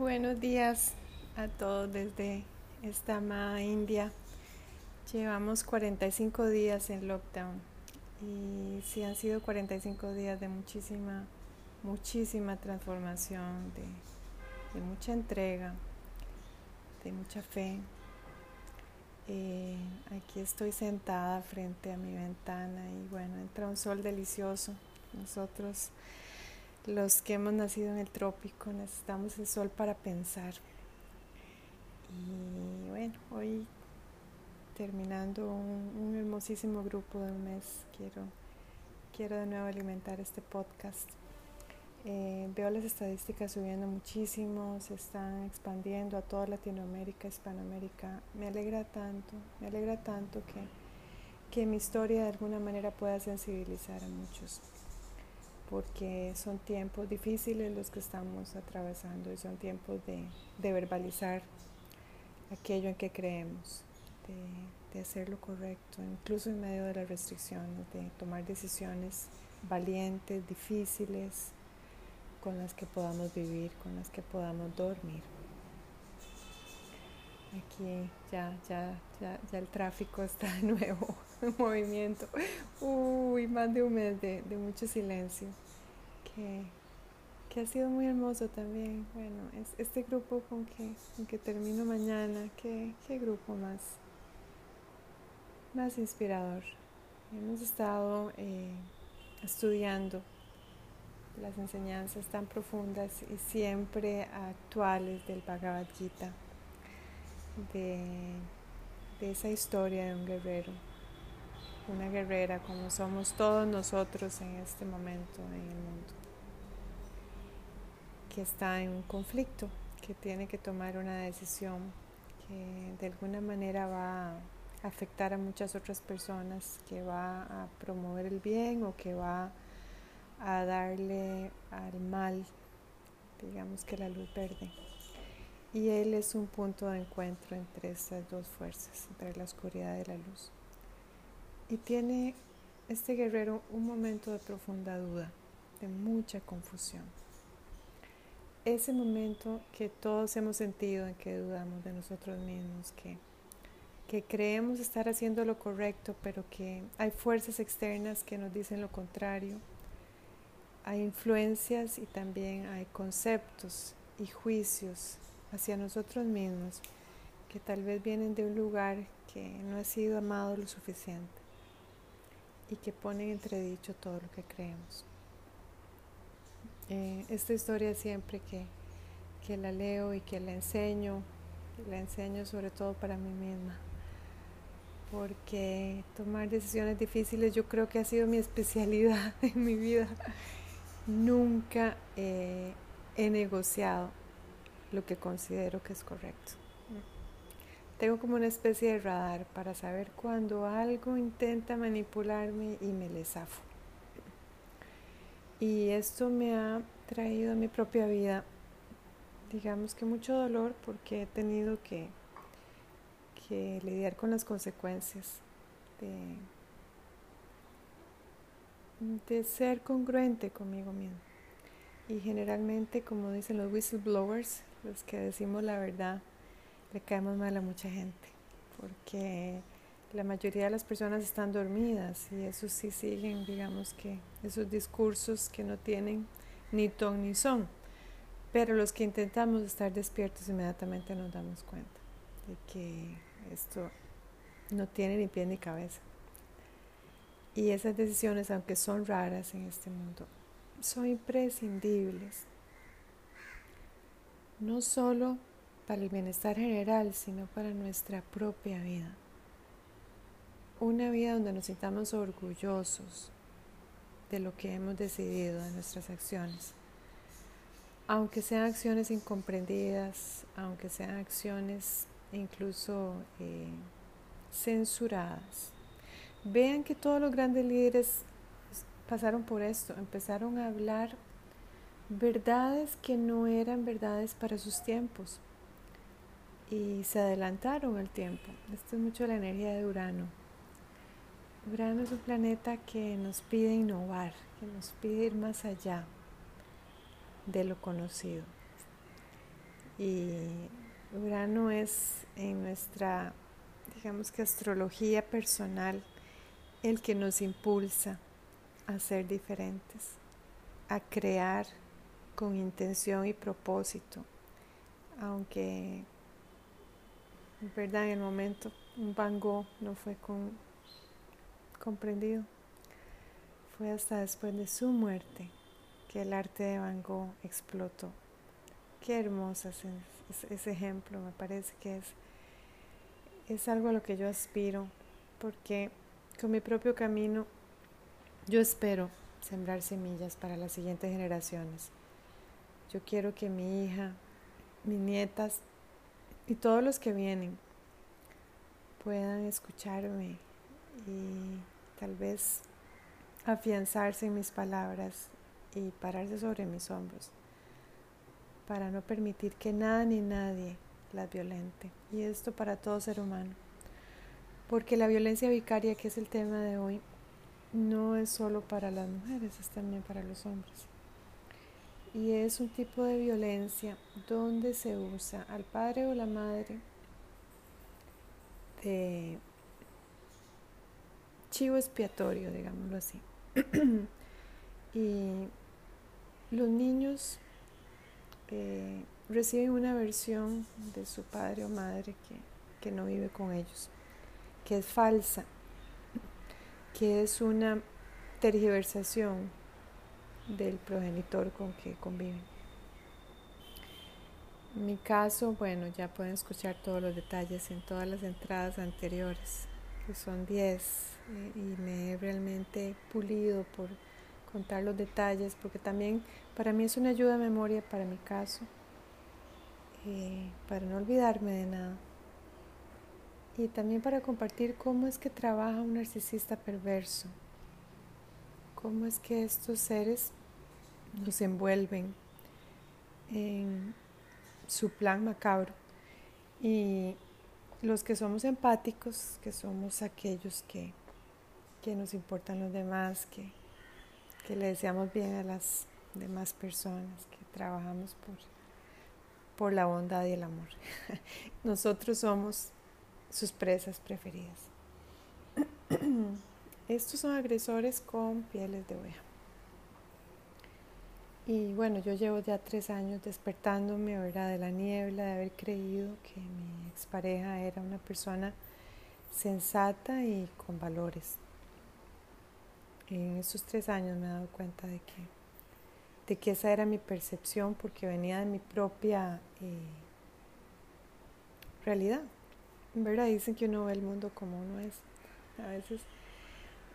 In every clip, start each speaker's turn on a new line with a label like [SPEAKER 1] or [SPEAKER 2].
[SPEAKER 1] Buenos días a todos desde esta amada India. Llevamos 45 días en lockdown y sí han sido 45 días de muchísima, muchísima transformación, de, mucha entrega, de mucha fe. Eh, aquí estoy sentada frente a mi ventana y bueno, entra un sol delicioso. Nosotros los que hemos nacido en el trópico necesitamos el sol para pensar. Y bueno, hoy terminando un, hermosísimo grupo de un mes, quiero, quiero de nuevo alimentar este podcast. Eh, veo las estadísticas subiendo muchísimo, se están expandiendo a toda Latinoamérica, Hispanoamérica. Me alegra tanto, me alegra tanto que, que mi historia de alguna manera pueda sensibilizar a muchos porque son tiempos difíciles los que estamos atravesando y son tiempos de, verbalizar aquello en que creemos, de, de, hacer lo correcto, incluso en medio de las restricciones, de tomar decisiones valientes, difíciles, con las que podamos vivir, con las que podamos dormir. Aquí ya, ya, ya, ya el tráfico está de nuevo en movimiento. Uy, más de un mes de, mucho silencio. Que, que, ha sido muy hermoso también. Bueno, es este grupo con que, con que termino mañana, qué, qué grupo más, más inspirador. Hemos estado eh, estudiando las enseñanzas tan profundas y siempre actuales del Bhagavad Gita de, esa historia de un guerrero, una guerrera como somos todos nosotros en este momento en el mundo, que está en un conflicto, que tiene que tomar una decisión que de alguna manera va a afectar a muchas otras personas, que va a promover el bien o que va a darle al mal, digamos que la luz verde. Y Él es un punto de encuentro entre estas dos fuerzas, entre la oscuridad y la luz. Y tiene este guerrero un momento de profunda duda, de mucha confusión. Ese momento que todos hemos sentido en que dudamos de nosotros mismos, que, que creemos estar haciendo lo correcto, pero que hay fuerzas externas que nos dicen lo contrario. Hay influencias y también hay conceptos y juicios hacia nosotros mismos que tal vez vienen de un lugar que no ha sido amado lo suficiente y que ponen entredicho todo lo que creemos. Eh, esta historia siempre que, que la leo y que la enseño, la enseño sobre todo para mí misma, porque tomar decisiones difíciles yo creo que ha sido mi especialidad en mi vida. Nunca he negociado lo que considero que es correcto. Tengo como una especie de radar para saber cuando algo intenta manipularme y me le zafo. Y esto me ha traído a mi propia vida, digamos que mucho dolor porque he tenido que, que lidiar con las consecuencias de, de ser congruente conmigo mismo. Y generalmente, como dicen los whistleblowers, los que decimos la verdad, le caemos mal a mucha gente, porque la mayoría de las personas están dormidas y eso sí siguen, digamos que, esos discursos que no tienen ni ton ni son. Pero los que intentamos estar despiertos inmediatamente nos damos cuenta de que esto no tiene ni pie ni cabeza. Y esas decisiones, aunque son raras en este mundo, son imprescindibles no solo para el bienestar general, sino para nuestra propia vida. Una vida donde nos sintamos orgullosos de lo que hemos decidido, de nuestras acciones. Aunque sean acciones incomprendidas, aunque sean acciones incluso eh, censuradas. Vean que todos los grandes líderes pasaron por esto, empezaron a hablar verdades que no eran verdades para sus tiempos y se adelantaron al tiempo. Esto es mucho la energía de Urano. Urano es un planeta que nos pide innovar, que nos pide ir más allá de lo conocido. Y Urano es en nuestra, digamos que astrología personal, el que nos impulsa a ser diferentes, a crear con intención y propósito, aunque verdad en el momento Van Gogh no fue con, comprendido, fue hasta después de su muerte que el arte de Van Gogh explotó. Qué hermoso es ese ejemplo, me parece que es, es algo a lo que yo aspiro, porque con mi propio camino yo espero sembrar semillas para las siguientes generaciones. Yo quiero que mi hija, mis nietas y todos los que vienen puedan escucharme y tal vez afianzarse en mis palabras y pararse sobre mis hombros para no permitir que nada ni nadie las violente. Y esto para todo ser humano. Porque la violencia vicaria, que es el tema de hoy, es solo para las mujeres, es también para los hombres. Y es un tipo de violencia donde se usa al padre o la madre de chivo expiatorio, digámoslo así. y los niños eh, reciben una versión de su padre o madre que, no vive con ellos, que es falsa, que es una tergiversación del progenitor con que conviven. En mi caso, bueno, ya pueden escuchar todos los detalles en todas las entradas anteriores, que son 10, eh, y me he realmente pulido por contar los detalles, porque también para mí es una ayuda de memoria para mi caso, eh, para no olvidarme de nada. Y también para compartir cómo es que trabaja un narcisista perverso, cómo es que estos seres nos envuelven en su plan macabro. Y los que somos empáticos, que somos aquellos que, que nos importan los demás, que, que le deseamos bien a las demás personas, que trabajamos por, por la bondad y el amor. Nosotros somos sus presas preferidas. Estos son agresores con pieles de oveja. Y bueno, yo llevo ya tres años despertándome. De la niebla, de haber creído que mi expareja era una persona sensata y con valores en esos tres años me he dado cuenta de que, de que esa era mi percepción porque venía de mi propia eh, realidad. En verdad dicen que uno ve el mundo como uno es. A veces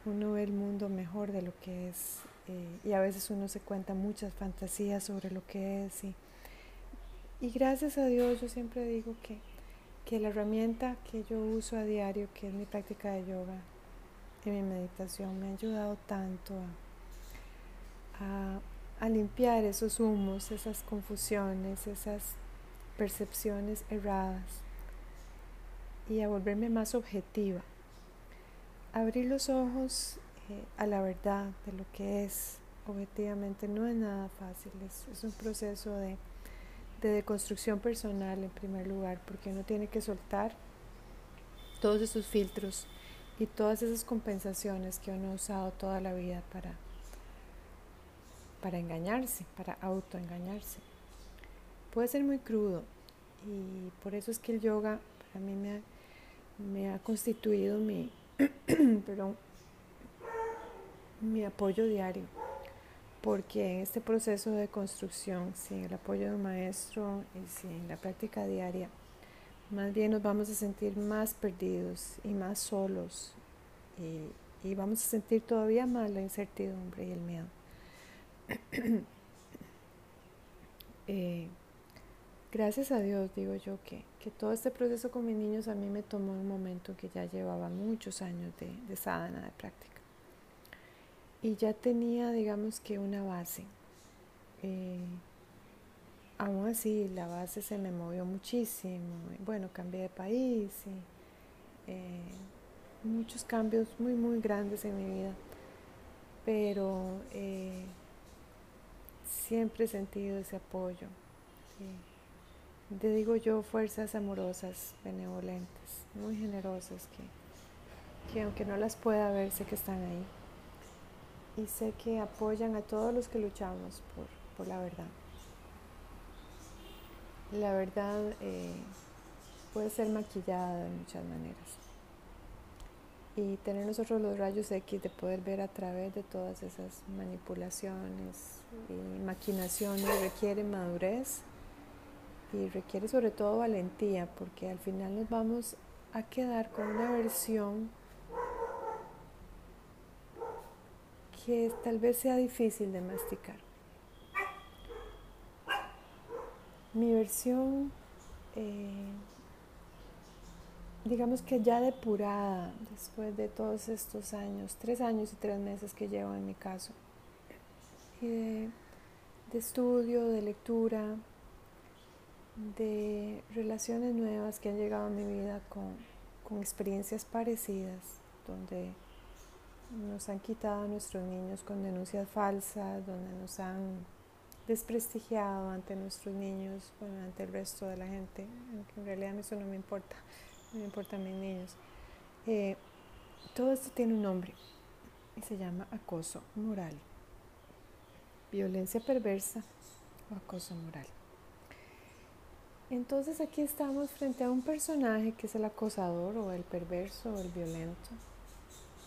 [SPEAKER 1] uno ve el mundo mejor de lo que es eh, y a veces uno se cuenta muchas fantasías sobre lo que es. Y, y gracias a Dios yo siempre digo que, que la herramienta que yo uso a diario, que es mi práctica de yoga, mi meditación me ha ayudado tanto a, a, limpiar esos humos, esas confusiones, esas percepciones erradas y a volverme más objetiva. Abrir los ojos eh, a la verdad de lo que es objetivamente no es nada fácil, es, un proceso de, de deconstrucción personal en primer lugar, porque uno tiene que soltar todos esos filtros y todas esas compensaciones que uno ha usado toda la vida para, para engañarse, para autoengañarse. Puede ser muy crudo y por eso es que el yoga para mí me ha, me ha constituido mi, perdón, mi apoyo diario, porque en este proceso de construcción, sin el apoyo de un maestro y sin la práctica diaria, más bien nos vamos a sentir más perdidos y más solos y, vamos a sentir todavía más la incertidumbre y el miedo. Eh, gracias a Dios digo yo que, que, todo este proceso con mis niños a mí me tomó un momento que ya llevaba muchos años de, de sadhana, de práctica. Y ya tenía, digamos que una base. Eh, aún así la base se me movió muchísimo. Bueno, cambié de país y eh, muchos cambios muy, muy grandes en mi vida. Pero eh, siempre he sentido ese apoyo. De, digo yo, fuerzas amorosas, benevolentes, muy generosas, que, que aunque no las pueda ver, sé que están ahí. Y sé que apoyan a todos los que luchamos por, por la verdad. La verdad eh, puede ser maquillada de muchas maneras. Y tener nosotros los rayos X de poder ver a través de todas esas manipulaciones y maquinaciones requiere madurez y requiere sobre todo valentía porque al final nos vamos a quedar con una versión que tal vez sea difícil de masticar. Mi versión, eh, digamos que ya depurada después de todos estos años, tres años y tres meses que llevo en mi caso, y de, de estudio, de lectura, de relaciones nuevas que han llegado a mi vida con, con experiencias parecidas, donde nos han quitado a nuestros niños con denuncias falsas, donde nos han desprestigiado ante nuestros niños, bueno, ante el resto de la gente, aunque en realidad eso no me importa, no me importan mis niños. Eh, todo esto tiene un nombre y se llama acoso moral, violencia perversa o acoso moral. Entonces aquí estamos frente a un personaje que es el acosador o el perverso o el violento,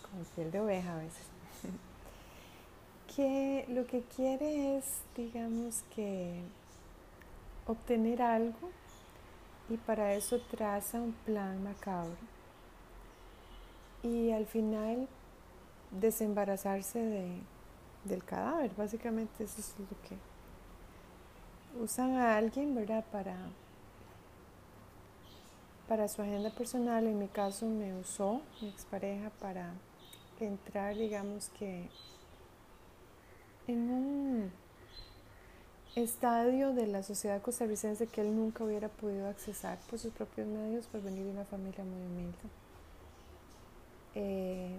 [SPEAKER 1] con piel de oveja a veces, que lo que quiere es, digamos que, obtener algo y para eso traza un plan macabro y al final desembarazarse de, del cadáver, básicamente eso es lo que usan a alguien, ¿verdad? Para para su agenda personal, en mi caso me usó mi expareja para entrar, digamos que, en un estadio de la sociedad costarricense que él nunca hubiera podido accesar por sus propios medios por venir de una familia muy humilde. Eh,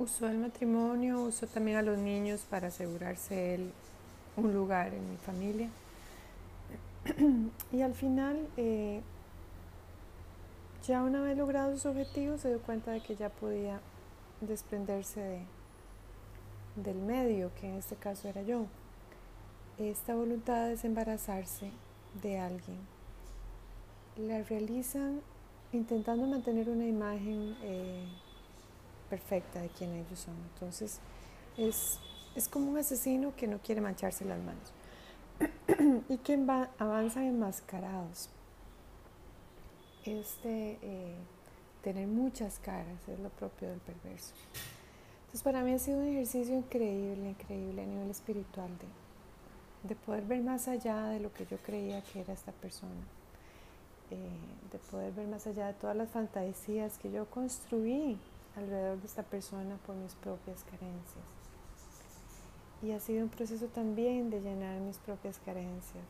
[SPEAKER 1] usó el matrimonio, usó también a los niños para asegurarse él un lugar en mi familia. y al final eh, ya una vez logrado su objetivo se dio cuenta de que ya podía desprenderse de, del medio, que en este caso era yo. Esta voluntad de desembarazarse de alguien la realizan intentando mantener una imagen eh, perfecta de quien ellos son. Entonces es, es como un asesino que no quiere mancharse las manos y que avanzan enmascarados este tener muchas caras, es lo propio del perverso. Entonces para mí ha sido un ejercicio increíble, increíble a nivel espiritual de, de poder ver más allá de lo que yo creía que era esta persona, eh, de poder ver más allá de todas las fantasías que yo construí alrededor de esta persona por mis propias carencias. Y ha sido un proceso también de llenar mis propias carencias.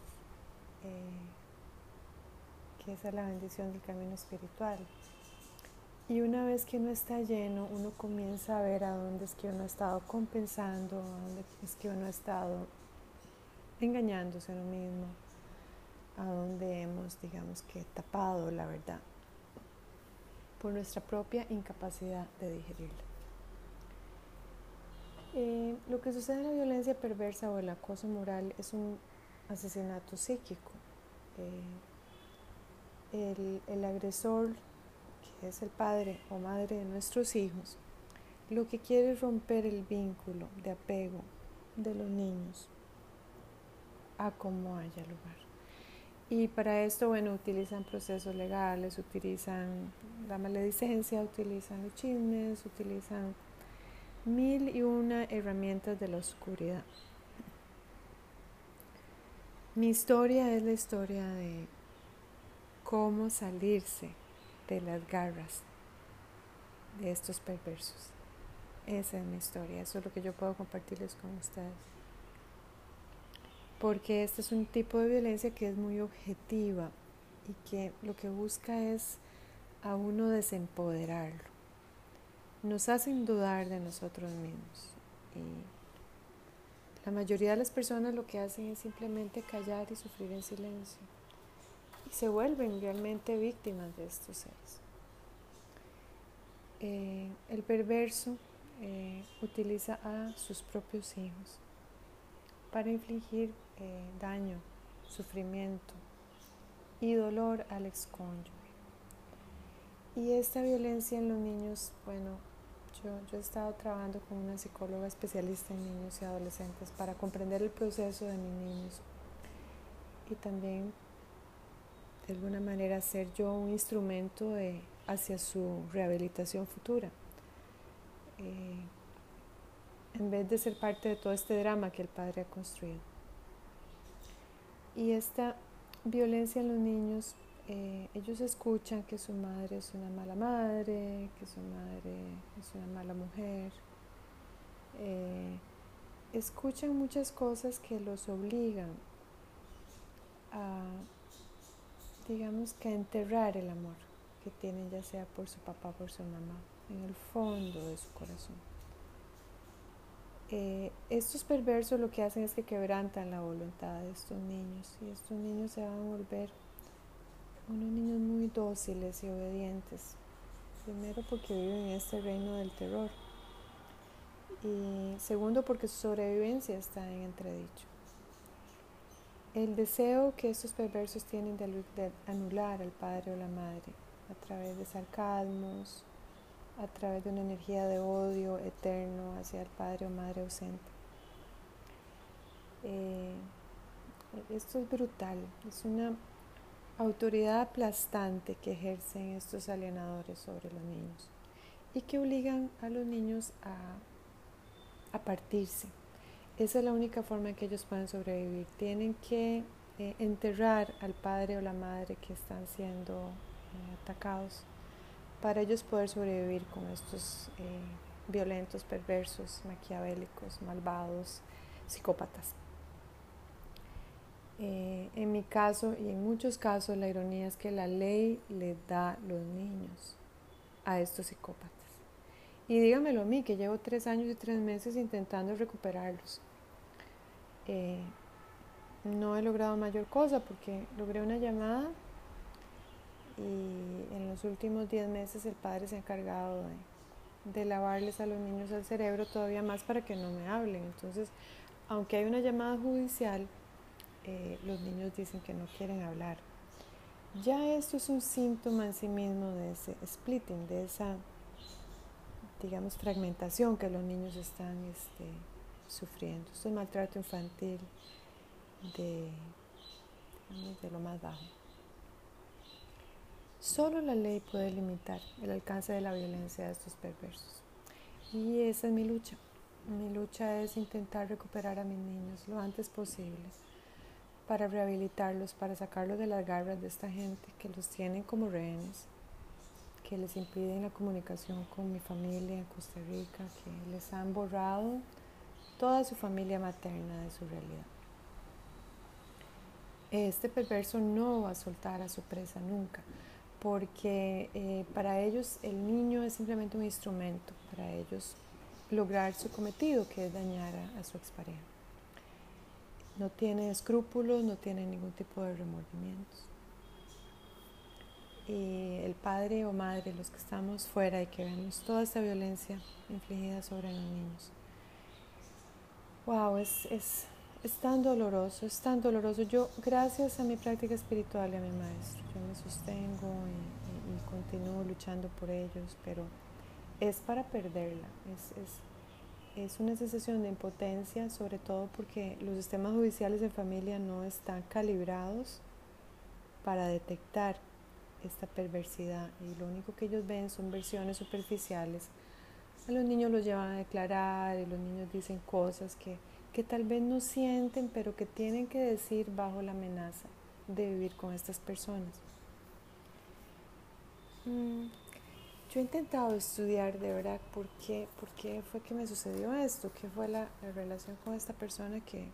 [SPEAKER 1] Eh, esa es la bendición del camino espiritual. Y una vez que uno está lleno, uno comienza a ver a dónde es que uno ha estado compensando, a dónde es que uno ha estado engañándose a uno mismo, a dónde hemos, digamos que, tapado la verdad por nuestra propia incapacidad de digerirla. Eh, lo que sucede en la violencia perversa o el acoso moral es un asesinato psíquico. Eh, el, agresor, que es el padre o madre de nuestros hijos, lo que quiere es romper el vínculo de apego de los niños a cómo haya lugar. Y para esto, bueno, utilizan procesos legales, utilizan la maledicencia, utilizan los chismes, utilizan mil y una herramientas de la oscuridad. Mi historia es la historia de cómo salirse de las garras de estos perversos. Esa es mi historia, eso es lo que yo puedo compartirles con ustedes. Porque este es un tipo de violencia que es muy objetiva y que lo que busca es a uno desempoderarlo. Nos hacen dudar de nosotros mismos. Y la mayoría de las personas lo que hacen es simplemente callar y sufrir en silencio y se vuelven realmente víctimas de estos seres. Eh, el perverso eh, utiliza a sus propios hijos para infligir eh, daño, sufrimiento y dolor al excónyuge. Y esta violencia en los niños, bueno, yo, yo, he estado trabajando con una psicóloga especialista en niños y adolescentes para comprender el proceso de mis niños y también de alguna manera ser yo un instrumento hacia su rehabilitación futura. Eh, en vez de ser parte de todo este drama que el padre ha construido. Y esta violencia en los niños, eh, ellos escuchan que su madre es una mala madre, que su madre es una mala mujer. Eh, escuchan muchas cosas que los obligan a, digamos que enterrar el amor que tienen ya sea por su papá por su mamá en el fondo de su corazón. Eh, estos perversos lo que hacen es que quebrantan la voluntad de estos niños y estos niños se van a volver unos niños muy dóciles y obedientes. Primero porque viven en este reino del terror y segundo porque su sobrevivencia está en entredicho. El deseo que estos perversos tienen de anular al padre o la madre a través de sarcasmos, a través de una energía de odio eterno hacia el padre o madre ausente. Eh, esto es brutal, es una autoridad aplastante que ejercen estos alienadores sobre los niños y que obligan a los niños a, a partirse. Esa es la única forma que ellos pueden sobrevivir. Tienen que eh, enterrar al padre o la madre que están siendo eh, atacados para ellos poder sobrevivir con estos eh, violentos, perversos, maquiavélicos, malvados, psicópatas. En mi caso y en muchos casos la ironía es que la ley le da los niños a estos psicópatas. Y dígamelo a mí, que llevo tres años y tres meses intentando recuperarlos. Eh, no he logrado mayor cosa porque logré una llamada y en los últimos 10 meses el padre se ha encargado de, lavarles a los niños el cerebro todavía más para que no me hablen. Entonces, aunque hay una llamada judicial, eh, los niños dicen que no quieren hablar. Ya esto es un síntoma en sí mismo de ese splitting, de esa, digamos, fragmentación que los niños están este, sufriendo. Esto es maltrato infantil de, de lo más bajo. Solo la ley puede limitar el alcance de la violencia de estos perversos. Y esa es mi lucha. Mi lucha es intentar recuperar a mis niños lo antes posible para rehabilitarlos, para sacarlos de las garras de esta gente que los tienen como rehenes, que les impiden la comunicación con mi familia en Costa Rica, que les han borrado toda su familia materna de su realidad. Este perverso no va a soltar a su presa nunca porque eh, para ellos el niño es simplemente un instrumento para ellos lograr su cometido, que es dañar a, su expareja. No tiene escrúpulos, no tiene ningún tipo de remordimientos. Y el padre o madre, los que estamos fuera y que vemos toda esta violencia infligida sobre los niños, wow, es, es es tan doloroso, es tan doloroso. Yo, gracias a mi práctica espiritual y a mi maestro, yo me sostengo y, continúo luchando por ellos, pero es para perderla. Es, es, es una sensación de impotencia, sobre todo porque los sistemas judiciales en familia no están calibrados para detectar esta perversidad y lo único que ellos ven son versiones superficiales. A los niños los llevan a declarar y los niños dicen cosas que que tal vez no sienten, pero que tienen que decir bajo la amenaza de vivir con estas personas. Mm, yo he intentado estudiar de verdad por qué, por qué fue que me sucedió esto, qué fue la, relación con esta persona que,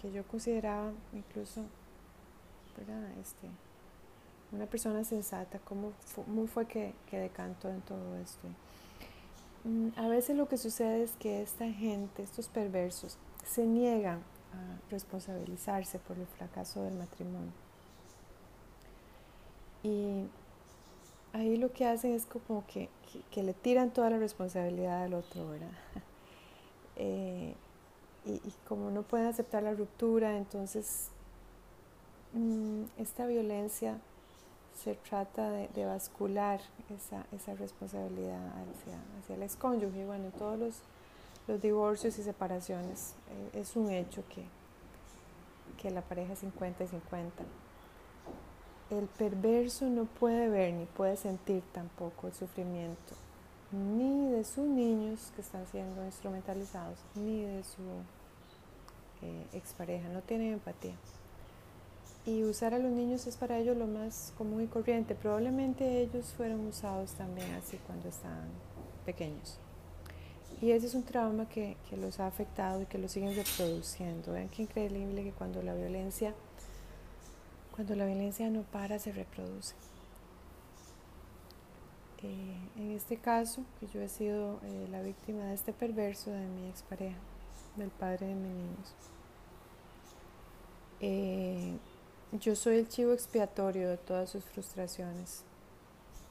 [SPEAKER 1] que yo consideraba incluso Este, una persona sensata, cómo fue, fue que, que decantó en todo esto. Mm, a veces lo que sucede es que esta gente, estos perversos, se niegan a responsabilizarse por el fracaso del matrimonio. Y ahí lo que hacen es como que, que, le tiran toda la responsabilidad al otro, ¿verdad? Eh, y, como no pueden aceptar la ruptura, entonces mm, esta violencia se trata de, bascular esa, esa, responsabilidad hacia, hacia el excónyuge. Bueno, en todos los, los divorcios y separaciones eh, es un hecho que, que la pareja es 50 y 50 el perverso no puede ver ni puede sentir tampoco el sufrimiento ni de sus niños que están siendo instrumentalizados, ni de su eh, expareja, no tiene empatía. Y usar a los niños es para ellos lo más común y corriente. Probablemente ellos fueron usados también así cuando estaban pequeños. Y ese es un trauma que, que los ha afectado y que los siguen reproduciendo. Vean qué increíble que cuando la violencia cuando la violencia no para, se reproduce. Eh, en este caso, que yo he sido eh, la víctima de este perverso de mi expareja, del padre de mis niños. Eh, yo soy el chivo expiatorio de todas sus frustraciones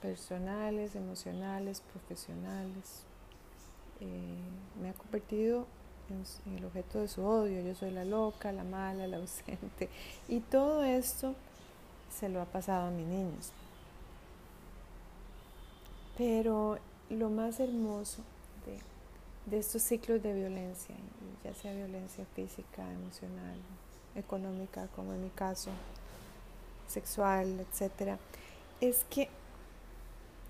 [SPEAKER 1] personales, emocionales, profesionales. me ha convertido en, el objeto de su odio. Yo soy la loca, la mala, la ausente. Y todo esto se lo ha pasado a mis niños. Pero lo más hermoso de, estos ciclos de violencia, ya sea violencia física, emocional, económica, como en mi caso, sexual, etcétera, es que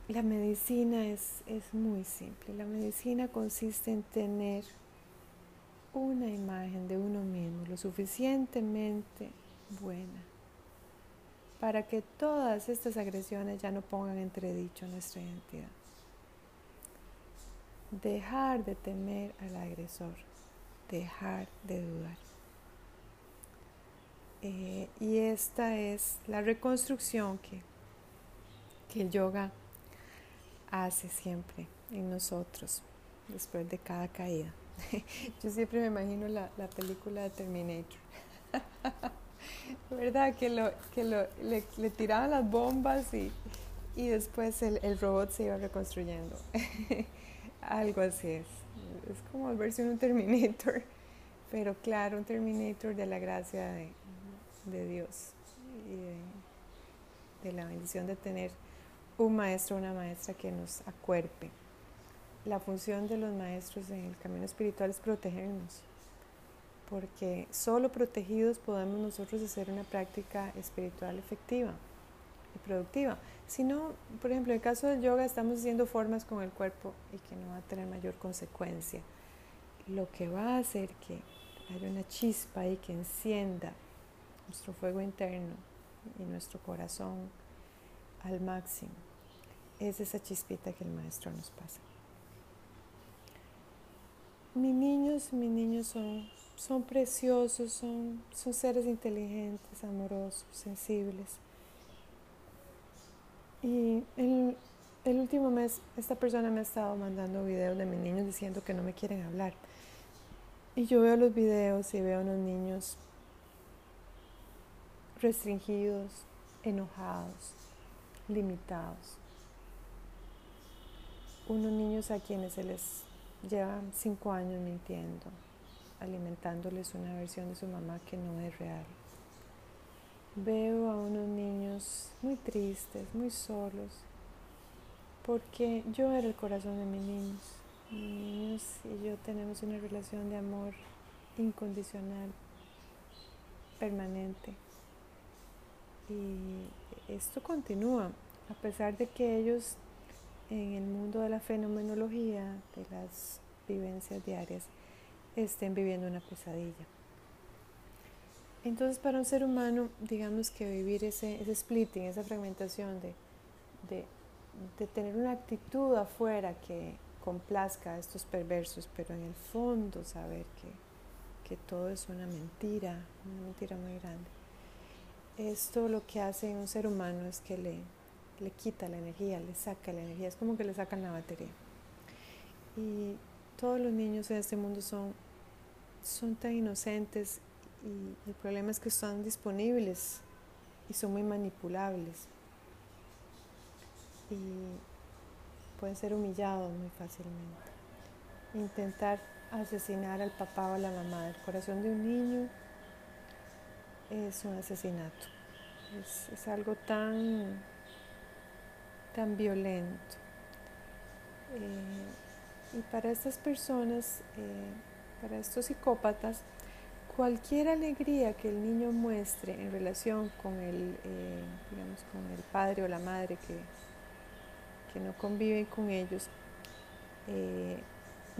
[SPEAKER 1] la medicina es, es muy simple. La medicina consiste en tener una imagen de uno mismo lo suficientemente buena para que todas estas agresiones ya no pongan entredicho nuestra identidad. Dejar de temer al agresor, dejar de dudar. Eh, y esta es la reconstrucción que, que el yoga hace siempre en nosotros después de cada caída. Yo siempre me imagino la, película de Terminator. ¿Verdad? Que, lo, que lo, le, tiraban las bombas y, y después el, el, robot se iba reconstruyendo. Algo así es. Es como verse un Terminator. Pero claro, un Terminator de la gracia de, de Dios y de, la bendición de tener un maestro o una maestra que nos acuerpe la función de los maestros en el camino espiritual es protegernos, porque solo protegidos podemos nosotros hacer una práctica espiritual efectiva y productiva. Si no, por ejemplo, en el caso del yoga estamos haciendo formas con el cuerpo y que no va a tener mayor consecuencia. Lo que va a hacer que haya una chispa y que encienda nuestro fuego interno y nuestro corazón al máximo es esa chispita que el maestro nos pasa. Mis niños, mis niños son, son preciosos, son, son seres inteligentes, amorosos, sensibles. Y el, el último mes esta persona me ha estado mandando videos de mis niños diciendo que no me quieren hablar. Y yo veo los videos y veo a unos niños restringidos, enojados, limitados. Unos niños a quienes se les llevan cinco años mintiendo, alimentándoles una versión de su mamá que no es real. Veo a unos niños muy tristes, muy solos, porque yo era el corazón de mis niños. Mis niños y yo tenemos una relación de amor incondicional, permanente. Y esto continúa, a pesar de que ellos en el mundo de la fenomenología, de las vivencias diarias, estén viviendo una pesadilla. Entonces, para un ser humano, digamos que vivir ese, ese splitting, esa fragmentación de, de, tener una actitud afuera que complazca a estos perversos, pero en el fondo saber que, que todo es una mentira, una mentira muy grande. Esto lo que hace un ser humano es que le, le quita la energía, le saca la energía, es como que le sacan la batería. Y todos los niños en este mundo son, son tan inocentes y el problema es que están disponibles y son muy manipulables. y pueden ser humillados muy fácilmente. Intentar asesinar al papá o a la mamá. El corazón de un niño es un asesinato. Es, algo tan, tan violento. Eh, y para estas personas, eh, para estos psicópatas, cualquier alegría que el niño muestre en relación con el, eh, digamos, con el padre o la madre que, que no conviven con ellos,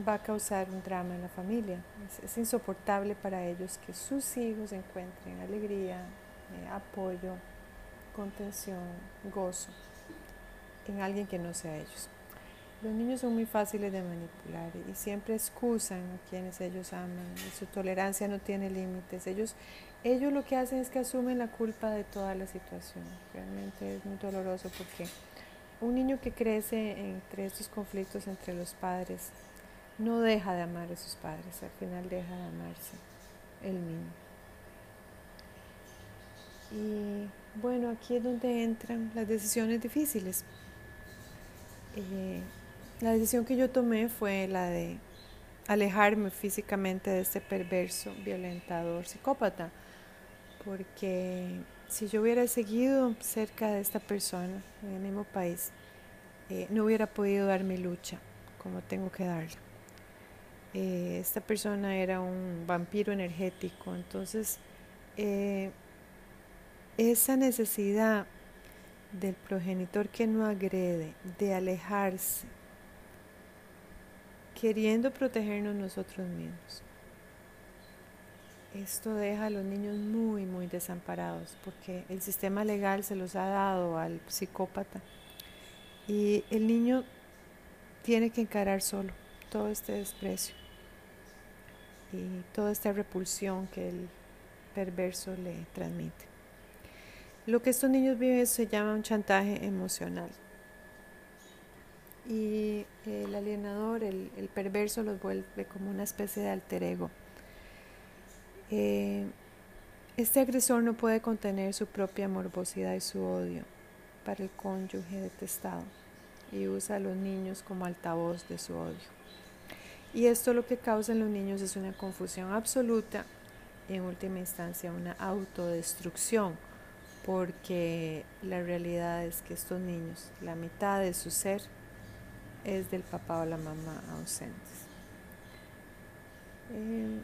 [SPEAKER 1] va a causar un drama en la familia. Es, insoportable para ellos que sus hijos encuentren alegría, eh, apoyo, contención, gozo en alguien que no sea ellos. Los niños son muy fáciles de manipular y siempre excusan a quienes ellos aman su tolerancia no tiene límites. Ellos, ellos lo que hacen es que asumen la culpa de toda la situación. Realmente es muy doloroso porque un niño que crece entre estos conflictos entre los padres no deja de amar a sus padres, al final deja de amarse el niño. Y bueno, aquí es donde entran las decisiones difíciles. Eh, la decisión que yo tomé fue la de alejarme físicamente de este perverso, violentador, psicópata, porque si yo hubiera seguido cerca de esta persona en el mismo país, eh, no hubiera podido dar mi lucha como tengo que darla. Eh, esta persona era un vampiro energético, entonces eh, esa necesidad del progenitor que no agrede, de alejarse, queriendo protegernos nosotros mismos. Esto deja a los niños muy, muy desamparados porque el sistema legal se los ha dado al psicópata y el niño tiene que encarar solo todo este desprecio y toda esta repulsión que el perverso le transmite. Lo que estos niños viven se llama un chantaje emocional. Y el alienador, el, perverso, los vuelve como una especie de alter ego. Eh, este agresor no puede contener su propia morbosidad y su odio para el cónyuge detestado y usa a los niños como altavoz de su odio. Y esto lo que causa en los niños es una confusión absoluta, en última instancia una autodestrucción, porque la realidad es que estos niños, la mitad de su ser es del papá o la mamá ausentes. Eh,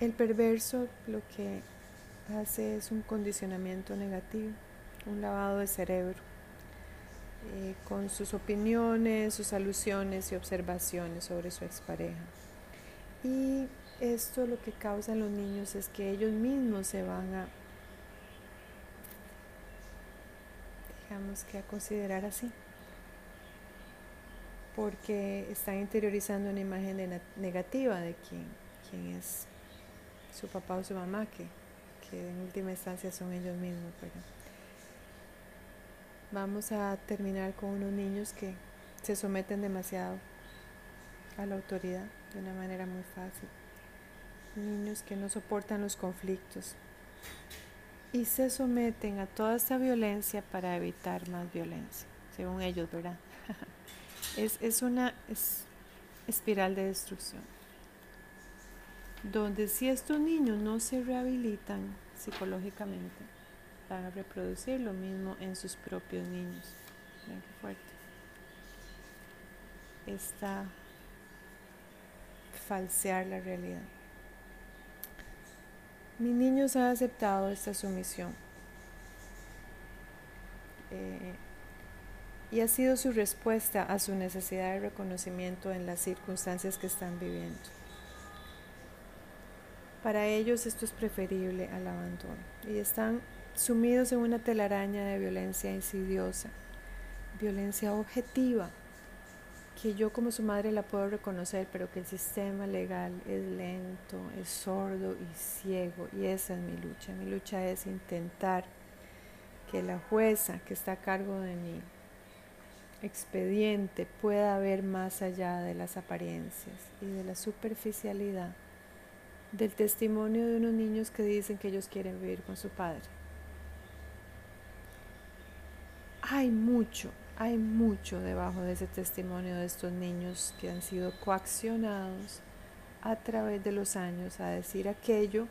[SPEAKER 1] el perverso lo que hace es un condicionamiento negativo, un lavado de cerebro eh, con sus opiniones, sus alusiones y observaciones sobre su expareja. Y esto lo que causa en los niños es que ellos mismos se van a, digamos que a considerar así, porque están interiorizando una imagen negativa de quién es su papá o su mamá, que, que en última instancia son ellos mismos. Vamos a terminar con unos niños que se someten demasiado a la autoridad de una manera muy fácil. Niños que no soportan los conflictos y se someten a toda esta violencia para evitar más violencia, según ellos, ¿verdad? es, es una espiral de destrucción, donde si estos niños no se rehabilitan psicológicamente, a reproducir lo mismo en sus propios niños. Ven qué fuerte. Esta falsear la realidad. Mis niños han aceptado esta sumisión eh, y ha sido su respuesta a su necesidad de reconocimiento en las circunstancias que están viviendo. Para ellos esto es preferible al abandono y están sumidos en una telaraña de violencia insidiosa, violencia objetiva, que yo como su madre la puedo reconocer, pero que el sistema legal es lento, es sordo y ciego, y esa es mi lucha. Mi lucha es intentar que la jueza que está a cargo de mi expediente pueda ver más allá de las apariencias y de la superficialidad del testimonio de unos niños que dicen que ellos quieren vivir con su padre hay mucho, hay mucho debajo de ese testimonio de estos niños que han sido coaccionados a través de los años a decir aquello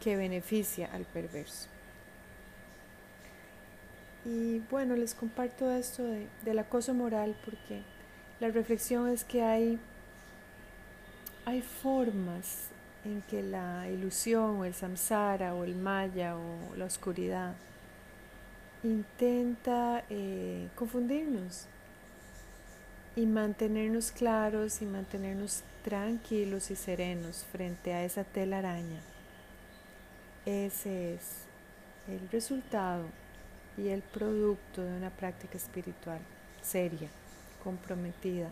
[SPEAKER 1] que beneficia al perverso. Y bueno, les comparto esto de, del acoso moral porque la reflexión es que hay, hay formas en que la ilusión o el samsara o el maya o la oscuridad intenta eh, confundirnos y mantenernos claros y mantenernos tranquilos y serenos frente a esa telaraña. Ese es el resultado y el producto de una práctica espiritual seria, comprometida,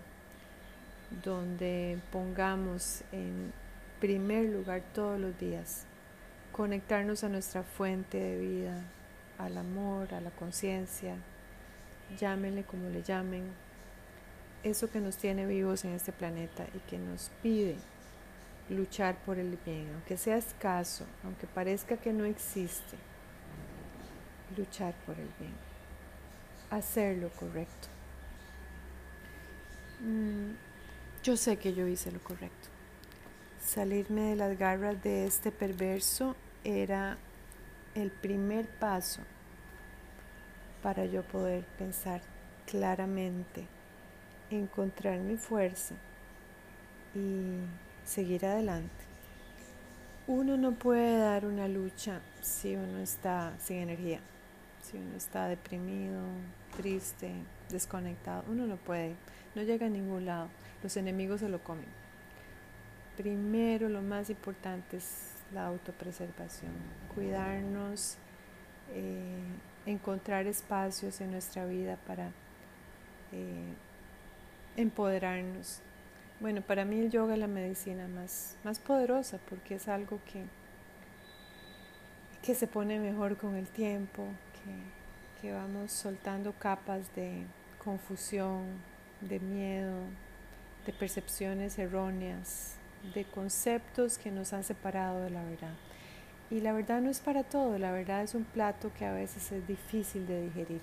[SPEAKER 1] donde pongamos en primer lugar todos los días conectarnos a nuestra fuente de vida, al amor, a la conciencia, llámenle como le llamen, eso que nos tiene vivos en este planeta y que nos pide luchar por el bien, aunque sea escaso, aunque parezca que no existe, luchar por el bien, hacer lo correcto. Mm, yo sé que yo hice lo correcto. Salirme de las garras de este perverso era el primer paso para yo poder pensar claramente, encontrar mi fuerza y seguir adelante. Uno no puede dar una lucha si uno está sin energía, si uno está deprimido, triste, desconectado. Uno no puede, no llega a ningún lado. Los enemigos se lo comen. Primero, lo más importante es la autopreservación, cuidarnos, eh, encontrar espacios en nuestra vida para eh, empoderarnos. Bueno, para mí el yoga es la medicina más, más poderosa porque es algo que, que se pone mejor con el tiempo, que, que vamos soltando capas de confusión, de miedo, de percepciones erróneas, de conceptos que nos han separado de la verdad. Y la verdad no es para todo, la verdad es un plato que a veces es difícil de digerir.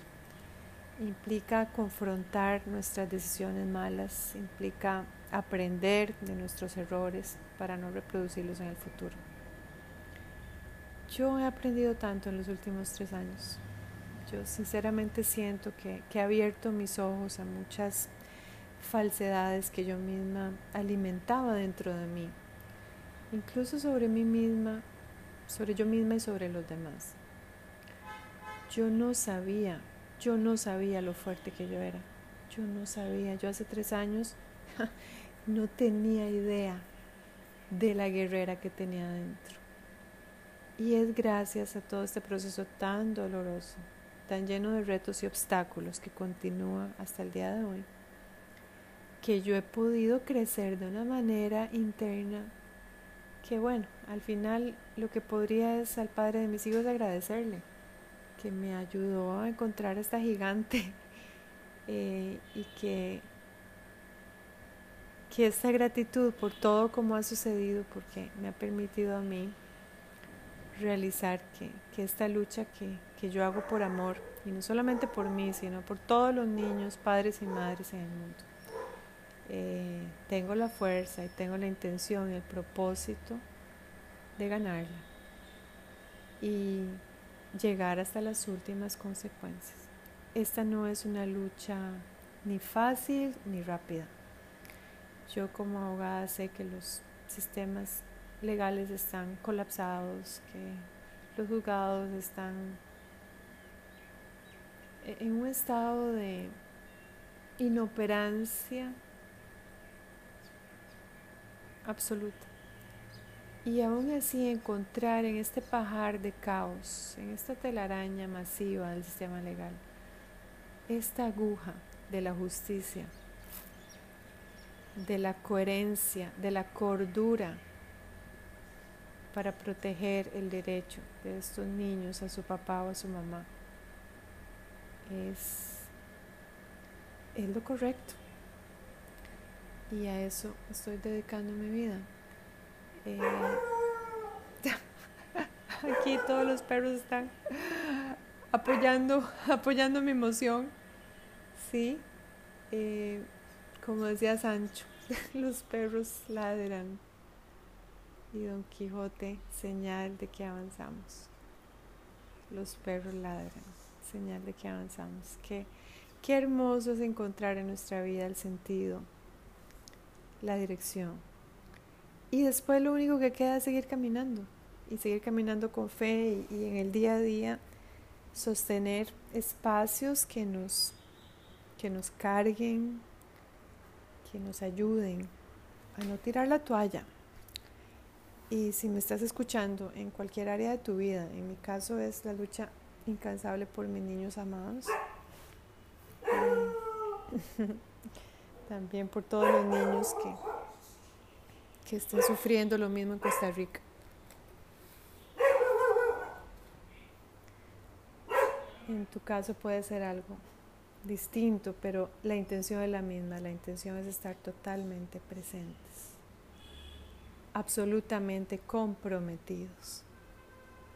[SPEAKER 1] Implica confrontar nuestras decisiones malas, implica aprender de nuestros errores para no reproducirlos en el futuro. Yo he aprendido tanto en los últimos tres años. Yo sinceramente siento que, que he abierto mis ojos a muchas falsedades que yo misma alimentaba dentro de mí, incluso sobre mí misma, sobre yo misma y sobre los demás. Yo no sabía, yo no sabía lo fuerte que yo era. Yo no sabía, yo hace tres años no tenía idea de la guerrera que tenía dentro. Y es gracias a todo este proceso tan doloroso, tan lleno de retos y obstáculos que continúa hasta el día de hoy, que yo he podido crecer de una manera interna que bueno, al final lo que podría es al padre de mis hijos agradecerle, que me ayudó a encontrar a esta gigante eh, y que, que esta gratitud por todo como ha sucedido, porque me ha permitido a mí realizar que, que esta lucha que, que yo hago por amor, y no solamente por mí, sino por todos los niños, padres y madres en el mundo eh, tengo la fuerza y tengo la intención el propósito de ganarla y llegar hasta las últimas consecuencias. Esta no es una lucha ni fácil ni rápida. Yo como abogada sé que los sistemas legales están colapsados, que los juzgados están en un estado de inoperancia absoluta. Y aún así encontrar en este pajar de caos, en esta telaraña masiva del sistema legal, esta aguja de la justicia, de la coherencia, de la cordura para proteger el derecho de estos niños a su papá o a su mamá, es, es lo correcto y a eso estoy dedicando mi vida. Eh, aquí todos los perros están apoyando, apoyando mi emoción. Sí, eh, como decía Sancho, los perros ladran y Don Quijote señal de que avanzamos. Los perros ladran, señal de que avanzamos. Qué, qué hermoso es encontrar en nuestra vida el sentido, la dirección. Y después lo único que queda es seguir caminando y seguir caminando con fe y, y en el día a día sostener espacios que nos, que nos carguen, que nos ayuden a no tirar la toalla. Y si me estás escuchando en cualquier área de tu vida, en mi caso es la lucha incansable por mis niños amados, también por todos los niños que, que sufriendo lo mismo en Costa Rica. En tu caso puede ser algo distinto, pero la intención es la misma. La intención es estar totalmente presentes, absolutamente comprometidos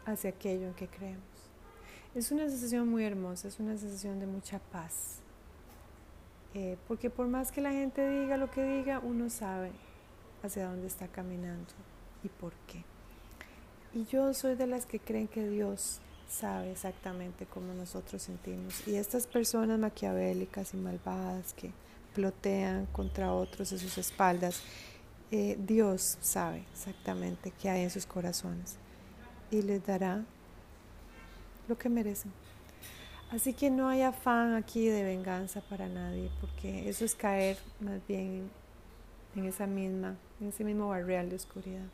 [SPEAKER 1] hacia aquello en que creemos. Es una sensación muy hermosa, es una sensación de mucha paz. Eh, porque por más que la gente diga lo que diga, uno sabe hacia dónde está caminando y por qué. Y yo soy de las que creen que Dios sabe exactamente cómo nosotros sentimos. Y estas personas maquiavélicas y malvadas que plotean contra otros en sus espaldas, eh, Dios sabe exactamente qué hay en sus corazones y les dará lo que merecen. Así que no hay afán aquí de venganza para nadie, porque eso es caer más bien en esa misma, en ese mismo barrial de oscuridad.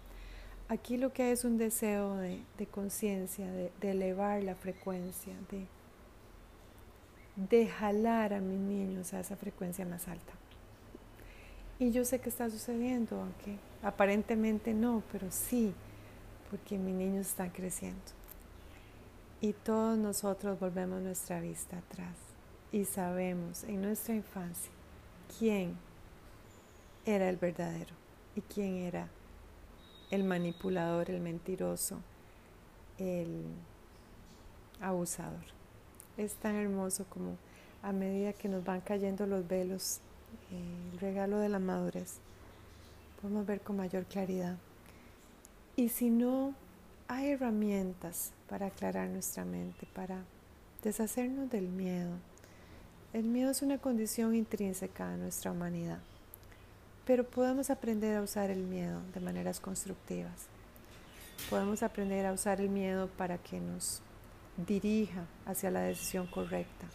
[SPEAKER 1] Aquí lo que hay es un deseo de, conciencia, de, elevar la frecuencia, de, de jalar a mis niños a esa frecuencia más alta. Y yo sé que está sucediendo, aunque aparentemente no, pero sí, porque mis niños están creciendo. Y todos nosotros volvemos nuestra vista atrás y sabemos en nuestra infancia quién era el verdadero y quién era el manipulador, el mentiroso, el abusador. Es tan hermoso como a medida que nos van cayendo los velos, eh, el regalo de la madurez, podemos ver con mayor claridad. Y si no hay herramientas para aclarar nuestra mente, para deshacernos del miedo. El miedo es una condición intrínseca de nuestra humanidad. Pero podemos aprender a usar el miedo de maneras constructivas. Podemos aprender a usar el miedo para que nos dirija hacia la decisión correcta.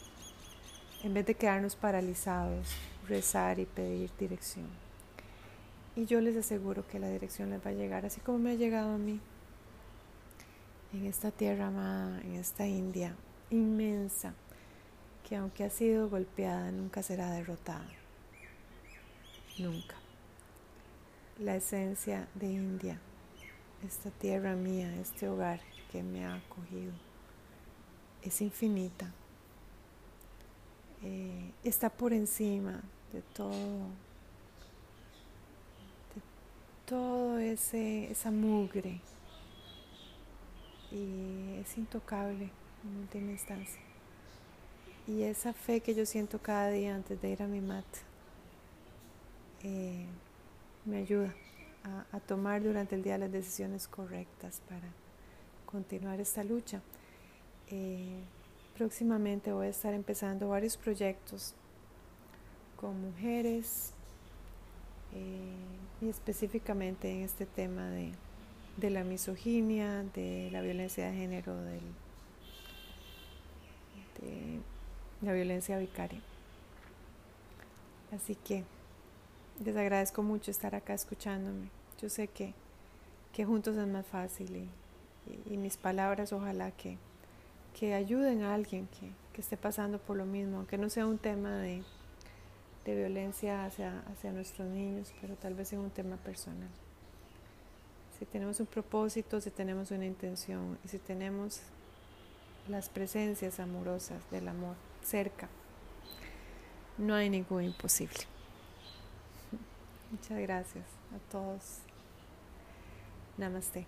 [SPEAKER 1] En vez de quedarnos paralizados, rezar y pedir dirección. Y yo les aseguro que la dirección les va a llegar, así como me ha llegado a mí. En esta tierra amada, en esta India inmensa, que aunque ha sido golpeada, nunca será derrotada. Nunca la esencia de India, esta tierra mía, este hogar que me ha acogido, es infinita. Eh, está por encima de todo, de todo ese, esa mugre y es intocable en última instancia. Y esa fe que yo siento cada día antes de ir a mi mat, eh, me ayuda a, tomar durante el día las decisiones correctas para continuar esta lucha. Eh, próximamente voy a estar empezando varios proyectos con mujeres eh, y específicamente en este tema de, de, la misoginia, de la violencia de género, del, de la violencia vicaria. Así que les agradezco mucho estar acá escuchándome. Yo sé que, que juntos es más fácil y, mis palabras ojalá que, que ayuden a alguien que, que, esté pasando por lo mismo, aunque no sea un tema de, de violencia hacia, hacia nuestros niños, pero tal vez sea un tema personal. Si tenemos un propósito, si tenemos una intención y si tenemos las presencias amorosas del amor cerca, no hay ningún imposible. Muchas gracias a todos. Namaste.